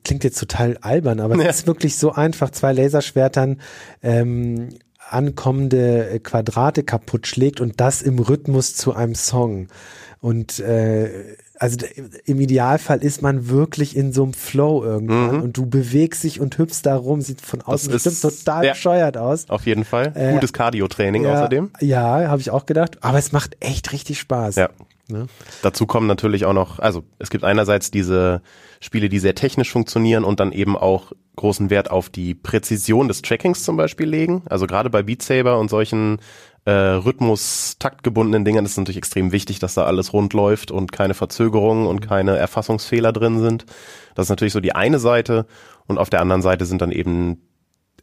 klingt jetzt total albern, aber ja. es ist wirklich so einfach, zwei Laserschwertern ähm, ankommende äh, Quadrate kaputt schlägt und das im Rhythmus zu einem Song. Und äh, also im Idealfall ist man wirklich in so einem Flow irgendwann mhm. und du bewegst dich und hüpfst da rum, sieht von außen das bestimmt total ja, bescheuert aus. Auf jeden Fall. Äh, Gutes Cardio-Training ja, außerdem. Ja, habe ich auch gedacht. Aber es macht echt richtig Spaß. Ja. Ne? Dazu kommen natürlich auch noch, also es gibt einerseits diese Spiele, die sehr technisch funktionieren und dann eben auch großen Wert auf die Präzision des Trackings zum Beispiel legen. Also gerade bei Beat Saber und solchen äh, Rhythmus-taktgebundenen Dingen ist es natürlich extrem wichtig, dass da alles rund läuft und keine Verzögerungen und keine Erfassungsfehler drin sind. Das ist natürlich so die eine Seite und auf der anderen Seite sind dann eben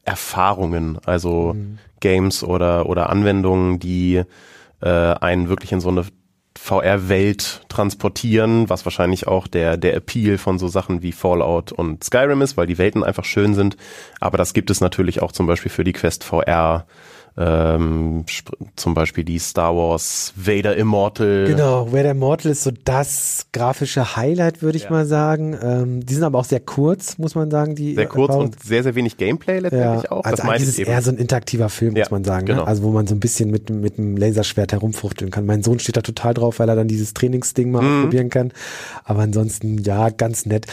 Erfahrungen, also mhm. Games oder oder Anwendungen, die äh, einen wirklich in so eine VR-Welt transportieren, was wahrscheinlich auch der, der Appeal von so Sachen wie Fallout und Skyrim ist, weil die Welten einfach schön sind. Aber das gibt es natürlich auch zum Beispiel für die Quest VR ähm, zum Beispiel die Star Wars Vader Immortal. Genau, Vader Immortal ist so das grafische Highlight, würde ich ja. mal sagen. Ähm, die sind aber auch sehr kurz, muss man sagen. Die sehr kurz und sehr, sehr wenig Gameplay letztendlich ja. auch. Also das eigentlich ist eher so ein interaktiver Film, muss ja, man sagen. Ne? Genau. Ne? Also wo man so ein bisschen mit, mit dem Laserschwert herumfuchteln kann. Mein Sohn steht da total drauf, weil er dann dieses Trainingsding mal mhm. ausprobieren kann. Aber ansonsten, ja, ganz nett.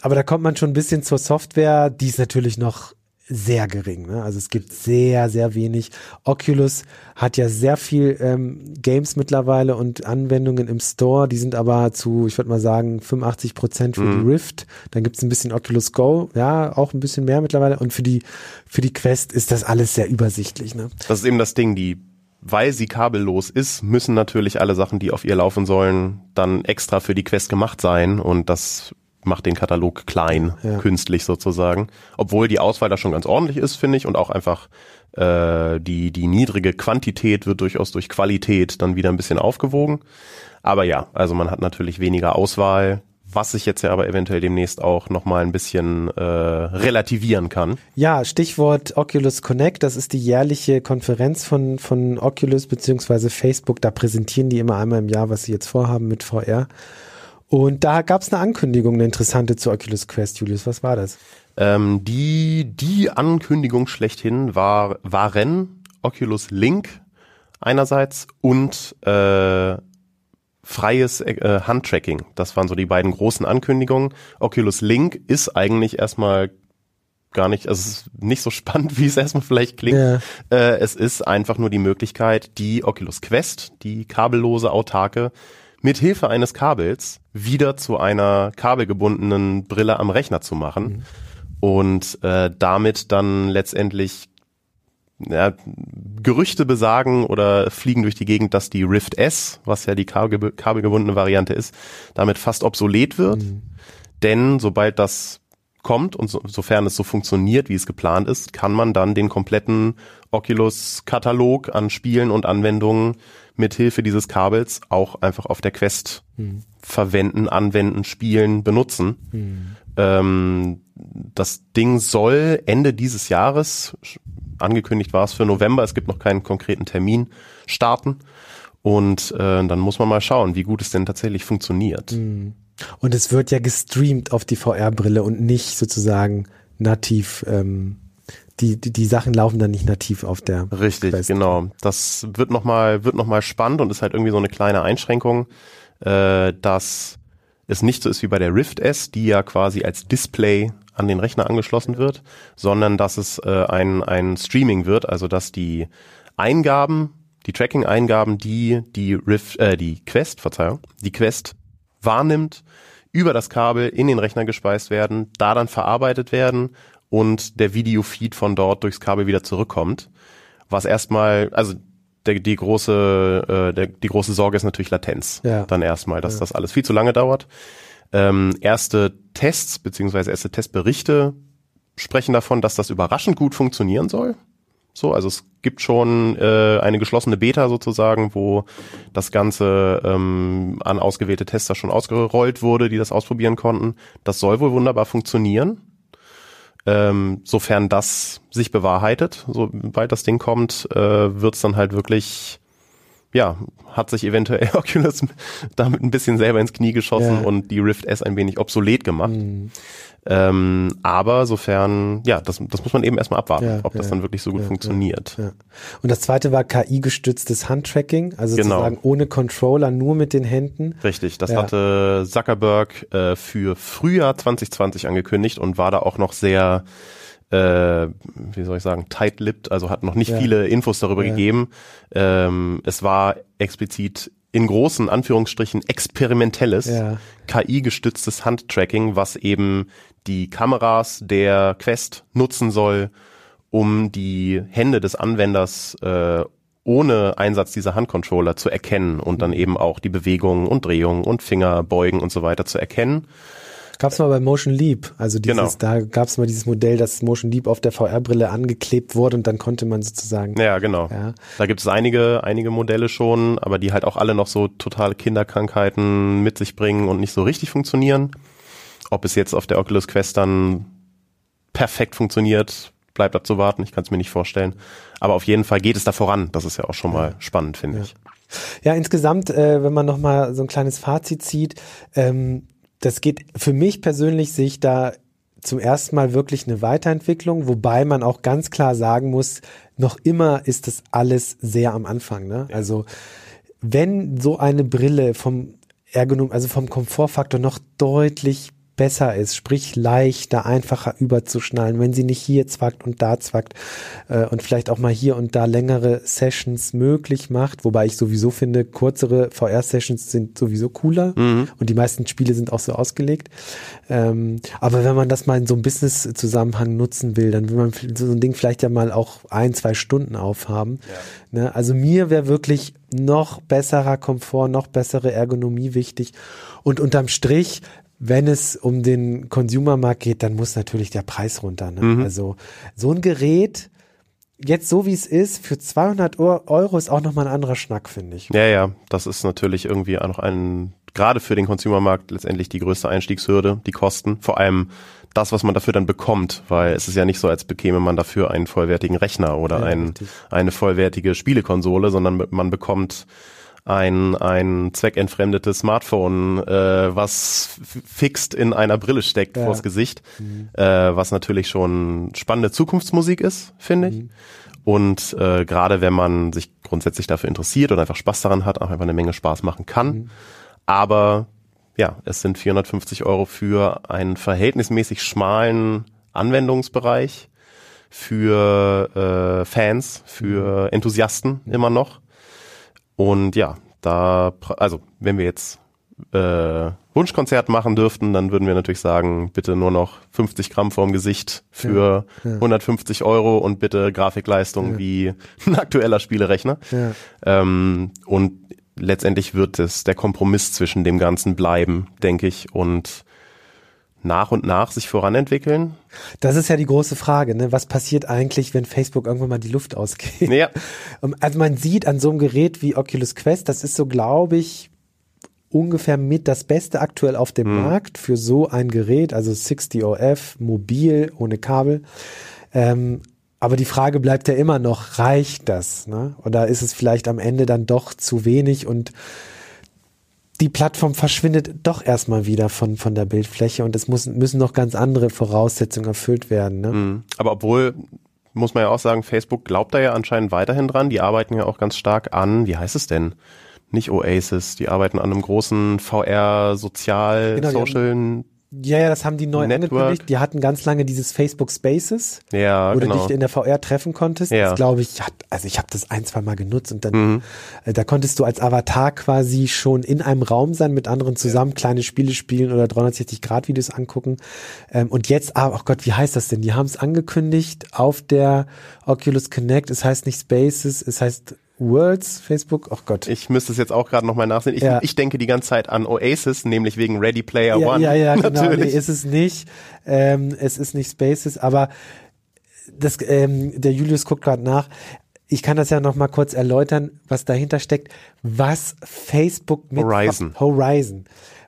Aber da kommt man schon ein bisschen zur Software, die ist natürlich noch sehr gering. Ne? Also es gibt sehr, sehr wenig. Oculus hat ja sehr viel ähm, Games mittlerweile und Anwendungen im Store. Die sind aber zu, ich würde mal sagen, 85 Prozent für mhm. die Rift. Dann gibt es ein bisschen Oculus Go, ja, auch ein bisschen mehr mittlerweile. Und für die, für die Quest ist das alles sehr übersichtlich. Ne? Das ist eben das Ding, die weil sie kabellos ist, müssen natürlich alle Sachen, die auf ihr laufen sollen, dann extra für die Quest gemacht sein. Und das macht den Katalog klein, ja. künstlich sozusagen. Obwohl die Auswahl da schon ganz ordentlich ist, finde ich, und auch einfach äh, die, die niedrige Quantität wird durchaus durch Qualität dann wieder ein bisschen aufgewogen. Aber ja, also man hat natürlich weniger Auswahl, was sich jetzt ja aber eventuell demnächst auch nochmal ein bisschen äh, relativieren kann. Ja, Stichwort Oculus Connect, das ist die jährliche Konferenz von, von Oculus beziehungsweise Facebook, da präsentieren die immer einmal im Jahr, was sie jetzt vorhaben mit VR. Und da gab es eine Ankündigung, eine interessante zu Oculus Quest, Julius. Was war das? Ähm, die, die Ankündigung schlechthin war, waren Oculus Link einerseits und äh, freies äh, Handtracking. Das waren so die beiden großen Ankündigungen. Oculus Link ist eigentlich erstmal gar nicht, also es ist nicht so spannend, wie es erstmal vielleicht klingt. Ja. Äh, es ist einfach nur die Möglichkeit, die Oculus Quest, die kabellose, autarke, mit Hilfe eines Kabels wieder zu einer kabelgebundenen Brille am Rechner zu machen mhm. und äh, damit dann letztendlich ja, Gerüchte besagen oder fliegen durch die Gegend, dass die Rift S, was ja die kabelge kabelgebundene Variante ist, damit fast obsolet wird. Mhm. Denn sobald das kommt und so, sofern es so funktioniert, wie es geplant ist, kann man dann den kompletten Oculus-Katalog an Spielen und Anwendungen mit Hilfe dieses Kabels auch einfach auf der Quest hm. verwenden, anwenden, spielen, benutzen. Hm. Ähm, das Ding soll Ende dieses Jahres, angekündigt war es für November, es gibt noch keinen konkreten Termin, starten. Und äh, dann muss man mal schauen, wie gut es denn tatsächlich funktioniert. Und es wird ja gestreamt auf die VR-Brille und nicht sozusagen nativ ähm, die, die, die Sachen laufen dann nicht nativ auf der Richtig, Quest. genau. Das wird nochmal, wird noch mal spannend und ist halt irgendwie so eine kleine Einschränkung, äh, dass es nicht so ist wie bei der Rift S, die ja quasi als Display an den Rechner angeschlossen wird, sondern dass es äh, ein, ein Streaming wird, also dass die Eingaben, die Tracking-Eingaben, die die Rift, äh, die Quest, Verzeihung, die Quest wahrnimmt, über das Kabel in den Rechner gespeist werden, da dann verarbeitet werden und der Videofeed von dort durchs Kabel wieder zurückkommt. Was erstmal, also der, die große, äh, der, die große Sorge ist natürlich Latenz. Ja. Dann erstmal, dass Ja. das alles viel zu lange dauert. Ähm, erste Tests beziehungsweise erste Testberichte sprechen davon, dass das überraschend gut funktionieren soll. So, also es gibt schon äh, eine geschlossene Beta sozusagen, wo das Ganze ähm, an ausgewählte Tester schon ausgerollt wurde, die das ausprobieren konnten. Das soll wohl wunderbar funktionieren. Ähm, sofern das sich bewahrheitet, sobald das Ding kommt, äh, wird's dann halt wirklich, ja, hat sich eventuell Oculus damit ein bisschen selber ins Knie geschossen Ja. und die Rift S ein wenig obsolet gemacht. Mhm. Ähm, aber sofern, ja, das, das muss man eben erstmal abwarten, Ja, ob das ja, dann wirklich so gut funktioniert. Und das zweite war KI-gestütztes Handtracking, also Genau. sozusagen ohne Controller, nur mit den Händen. Richtig, das hatte Zuckerberg äh, für Frühjahr 2020 angekündigt und war da auch noch sehr, äh, wie soll ich sagen, tight-lipped, also hat noch nicht Ja. viele Infos darüber Ja. gegeben. Ähm, es war explizit in großen Anführungsstrichen experimentelles, Ja. KI-gestütztes Handtracking, was eben die Kameras der Quest nutzen soll, um die Hände des Anwenders äh, ohne Einsatz dieser Handcontroller zu erkennen und dann eben auch die Bewegungen und Drehungen und Fingerbeugen und so weiter zu erkennen. Gab's mal bei Motion Leap, also dieses, Genau. da gab's mal dieses Modell, dass Motion Leap auf der VR-Brille angeklebt wurde und dann konnte man sozusagen. Ja, genau. Ja. Da gibt es einige, einige Modelle schon, aber die halt auch alle noch so totale Kinderkrankheiten mit sich bringen und nicht so richtig funktionieren. Ob es jetzt auf der Oculus Quest dann perfekt funktioniert, bleibt abzuwarten. Ich kann es mir nicht vorstellen. Aber auf jeden Fall geht es da voran. Das ist ja auch schon mal spannend, finde Ja. ich. Ja, insgesamt, äh, wenn man nochmal so ein kleines Fazit zieht, ähm, das geht für mich persönlich sehe ich da zum ersten Mal wirklich eine Weiterentwicklung, wobei man auch ganz klar sagen muss, noch immer ist das alles sehr am Anfang. Ne? Also wenn so eine Brille vom Ergonom, also vom Komfortfaktor noch deutlich besser ist, sprich leichter, einfacher überzuschnallen, wenn sie nicht hier zwackt und da zwackt äh, und vielleicht auch mal hier und da längere Sessions möglich macht, wobei ich sowieso finde, kürzere VR-Sessions sind sowieso cooler und die meisten Spiele sind auch so ausgelegt. Ähm, aber wenn man das mal in so einem Business-Zusammenhang nutzen will, dann will man so ein Ding vielleicht ja mal auch ein, zwei Stunden aufhaben. Ne? Also mir wäre wirklich noch besserer Komfort, noch bessere Ergonomie wichtig und unterm Strich wenn es um den Consumermarkt geht, dann muss natürlich der Preis runter. Ne? Also so ein Gerät, jetzt so wie es ist, für 200 Eu- Euro ist auch nochmal ein anderer Schnack, finde ich. Ja, ja, das ist natürlich irgendwie auch noch ein, gerade für den Consumermarkt letztendlich die größte Einstiegshürde, die Kosten. Vor allem das, was man dafür dann bekommt, weil es ist ja nicht so, als bekäme man dafür einen vollwertigen Rechner oder Ja, ein, eine vollwertige Spielekonsole, sondern man bekommt ein, ein zweckentfremdetes Smartphone, äh, was fixt in einer Brille steckt Ja. vors Gesicht, äh, was natürlich schon spannende Zukunftsmusik ist, finde ich. Und äh, gerade wenn man sich grundsätzlich dafür interessiert und einfach Spaß daran hat, auch einfach eine Menge Spaß machen kann. Aber ja, es sind 450 Euro für einen verhältnismäßig schmalen Anwendungsbereich für äh, Fans, für Enthusiasten immer noch. Und ja, da, also wenn wir jetzt äh, Wunschkonzert machen dürften, dann würden wir natürlich sagen, bitte nur noch 50 Gramm vorm Gesicht für 150 Euro und bitte Grafikleistung wie ein aktueller Spielerechner. Ja. Ähm, und letztendlich wird es der Kompromiss zwischen dem Ganzen bleiben, denke ich, und nach und nach sich voranentwickeln. Das ist ja die große Frage, ne? Was passiert eigentlich, wenn Facebook irgendwann mal die Luft ausgeht? Ja. Also man sieht an so einem Gerät wie Oculus Quest, das ist so, glaube ich, ungefähr mit das Beste aktuell auf dem Markt für so ein Gerät, also 60 OF, mobil, ohne Kabel. Ähm, aber die Frage bleibt ja immer noch, reicht das? Ne? Oder ist es vielleicht am Ende dann doch zu wenig und die Plattform verschwindet doch erstmal wieder von, von der Bildfläche und es muss, müssen noch ganz andere Voraussetzungen erfüllt werden. Ne? Mhm. Aber obwohl, muss man ja auch sagen, Facebook glaubt da ja anscheinend weiterhin dran. Die arbeiten ja auch ganz stark an, wie heißt es denn? Nicht Oasis, die arbeiten an einem großen VR-Sozial, Genau, Ja, ja, das haben die neu Network. angekündigt. Die hatten ganz lange dieses Facebook Spaces, Ja, wo genau. du dich in der VR treffen konntest. Ja. Das glaube ich, hat, also ich habe das ein, zwei Mal genutzt und dann, Mhm. äh, da konntest du als Avatar quasi schon in einem Raum sein, mit anderen zusammen kleine Spiele spielen oder 360-Grad-Videos angucken. Ähm, und jetzt, ah, oh Gott, wie heißt das denn? Die haben es angekündigt auf der Oculus Connect. Es heißt nicht Spaces, es heißt Worlds, Facebook. Oh Gott. Ich müsste es jetzt auch gerade nochmal nachsehen. Ich, Ja. ich denke die ganze Zeit an Oasis, nämlich wegen Ready Player ja, One. Ja, ja, genau. Nee, Natürlich. ist es nicht. Ähm, es ist nicht Spaces, aber das, ähm, der Julius guckt gerade nach. Ich kann das ja noch mal kurz erläutern, was dahinter steckt. Was Facebook mit Horizon. Horizon.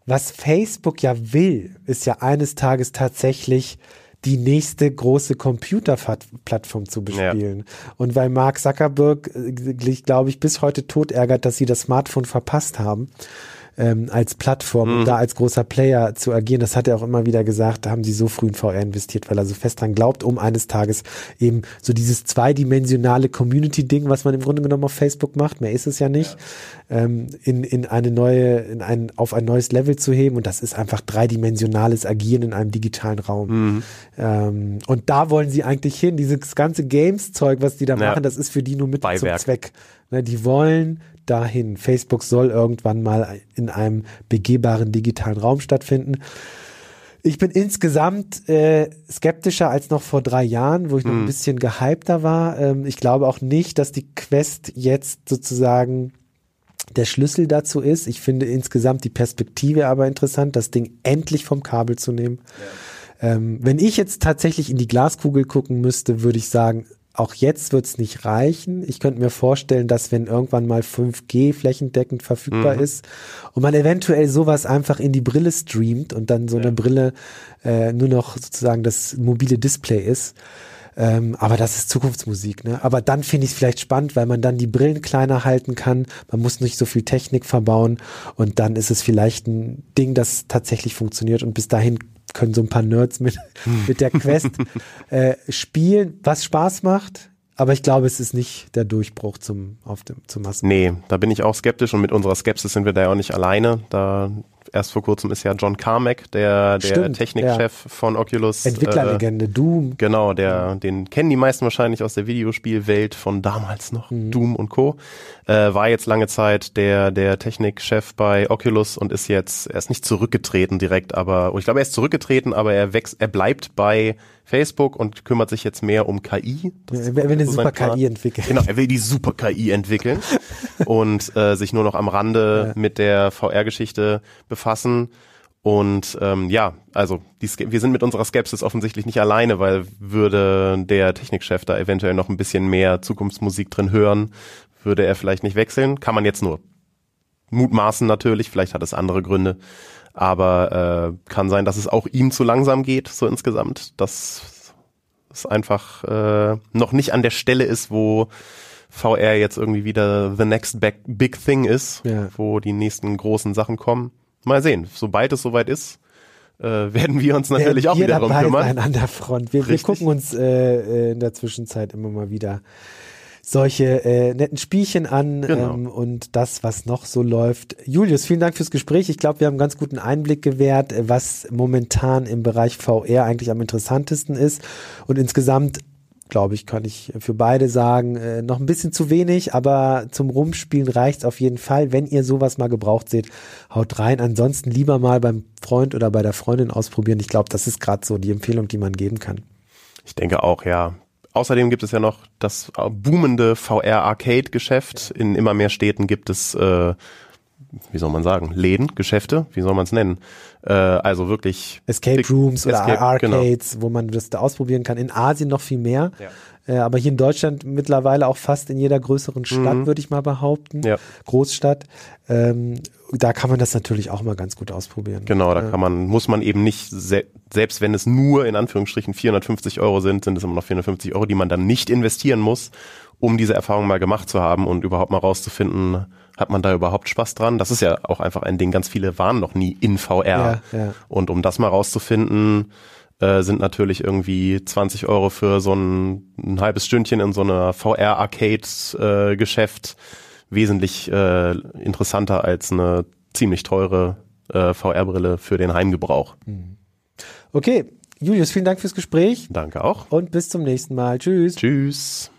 Was Facebook ja will, ist ja eines Tages tatsächlich die nächste große Computerplattform zu bespielen. Und weil Mark Zuckerberg, äh, glaube ich, bis heute tot ärgert, dass sie das Smartphone verpasst haben, ähm, als Plattform und da als großer Player zu agieren, das hat er auch immer wieder gesagt, da haben sie so früh in VR investiert, weil er so fest dran glaubt, um eines Tages eben so dieses zweidimensionale Community-Ding, was man im Grunde genommen auf Facebook macht, mehr ist es ja nicht, ähm, in, in eine neue, in ein, auf ein neues Level zu heben und das ist einfach dreidimensionales Agieren in einem digitalen Raum. Ähm, und da wollen sie eigentlich hin, dieses ganze Games-Zeug, was die da Ja. machen, das ist für die nur mit zum Beiwerk. Zweck. Ne, die wollen dahin. Facebook soll irgendwann mal in einem begehbaren digitalen Raum stattfinden. Ich bin insgesamt äh, skeptischer als noch vor drei Jahren, wo ich noch ein bisschen gehypter war. Ähm, ich glaube auch nicht, dass die Quest jetzt sozusagen der Schlüssel dazu ist. Ich finde insgesamt die Perspektive aber interessant, das Ding endlich vom Kabel zu nehmen. Ähm, wenn ich jetzt tatsächlich in die Glaskugel gucken müsste, würde ich sagen, auch jetzt wird es nicht reichen. Ich könnte mir vorstellen, dass wenn irgendwann mal 5G flächendeckend verfügbar ist und man eventuell sowas einfach in die Brille streamt und dann so eine Brille äh, nur noch sozusagen das mobile Display ist, ähm, aber das ist Zukunftsmusik, ne? Aber dann finde ich es vielleicht spannend, weil man dann die Brillen kleiner halten kann. Man muss nicht so viel Technik verbauen und dann ist es vielleicht ein Ding, das tatsächlich funktioniert und bis dahin können so ein paar Nerds mit, mit der Quest äh, spielen, was Spaß macht. Aber ich glaube, es ist nicht der Durchbruch zum, auf dem, zum Massen. Nee, da bin ich auch skeptisch und mit unserer Skepsis sind wir da ja auch nicht alleine. Da erst vor kurzem ist ja John Carmack, der, der Stimmt, Technikchef von Oculus. Entwicklerlegende, Doom. Genau, der, den kennen die meisten wahrscheinlich aus der Videospielwelt von damals noch, Doom und Co. Äh, war jetzt lange Zeit der, der Technikchef bei Oculus und ist jetzt, er ist nicht zurückgetreten direkt, aber, ich glaube, er ist zurückgetreten, aber er wächst, er bleibt bei Facebook und kümmert sich jetzt mehr um KI. Das Er will eine so super. KI entwickeln. Genau, er will die super KI entwickeln und äh, sich nur noch am Rande Ja. mit der VR-Geschichte befassen. Und ähm, ja, also die, wir sind mit unserer Skepsis offensichtlich nicht alleine, weil würde der Technikchef da eventuell noch ein bisschen mehr Zukunftsmusik drin hören, würde er vielleicht nicht wechseln. Kann man jetzt nur mutmaßen natürlich, vielleicht hat es andere Gründe. Aber äh, kann sein, dass es auch ihm zu langsam geht, so insgesamt. Dass es einfach äh, noch nicht an der Stelle ist, wo VR jetzt irgendwie wieder the next big, thing ist, Ja. wo die nächsten großen Sachen kommen. Mal sehen. Sobald es soweit ist, äh, werden wir uns natürlich Werden auch wir wieder darum kümmern. sein an der Front. Wir, wir gucken uns äh, äh, in der Zwischenzeit immer mal wieder solche äh, netten Spielchen an Genau. ähm, und das, was noch so läuft. Julius, vielen Dank fürs Gespräch. Ich glaube, wir haben einen ganz guten Einblick gewährt, äh, was momentan im Bereich VR eigentlich am interessantesten ist. Und insgesamt, glaube ich, kann ich für beide sagen, äh, noch ein bisschen zu wenig, aber zum Rumspielen reicht's auf jeden Fall. Wenn ihr sowas mal gebraucht seht, haut rein. Ansonsten lieber mal beim Freund oder bei der Freundin ausprobieren. Ich glaube, das ist gerade so die Empfehlung, die man geben kann. Ich denke auch, ja. Außerdem gibt es ja noch das äh, boomende VR-Arcade-Geschäft. In immer mehr Städten gibt es, äh, wie soll man sagen, Läden, Geschäfte, wie soll man es nennen? Äh, also wirklich Escape Rooms oder Escape, genau. Arcades, wo man das da ausprobieren kann. In Asien noch viel mehr. Ja. Äh, aber hier in Deutschland mittlerweile auch fast in jeder größeren Stadt, würde ich mal behaupten. Mhm. Ja. Großstadt. Ähm, da kann man das natürlich auch mal ganz gut ausprobieren. Genau, da kann man, muss man eben nicht, se selbst wenn es nur in Anführungsstrichen 450 Euro sind, sind es immer noch 450 Euro, die man dann nicht investieren muss, um diese Erfahrung mal gemacht zu haben und überhaupt mal rauszufinden, hat man da überhaupt Spaß dran? Das ist ja auch einfach ein Ding, ganz viele waren noch nie in VR. Ja, ja. Und um das mal rauszufinden, äh, sind natürlich irgendwie 20 Euro für so ein, ein halbes Stündchen in so einer VR-Arcade-Geschäft wesentlich äh, interessanter als eine ziemlich teure äh, VR-Brille für den Heimgebrauch. Okay, Julius, vielen Dank fürs Gespräch Danke auch. und bis zum nächsten Mal. Tschüss. Tschüss.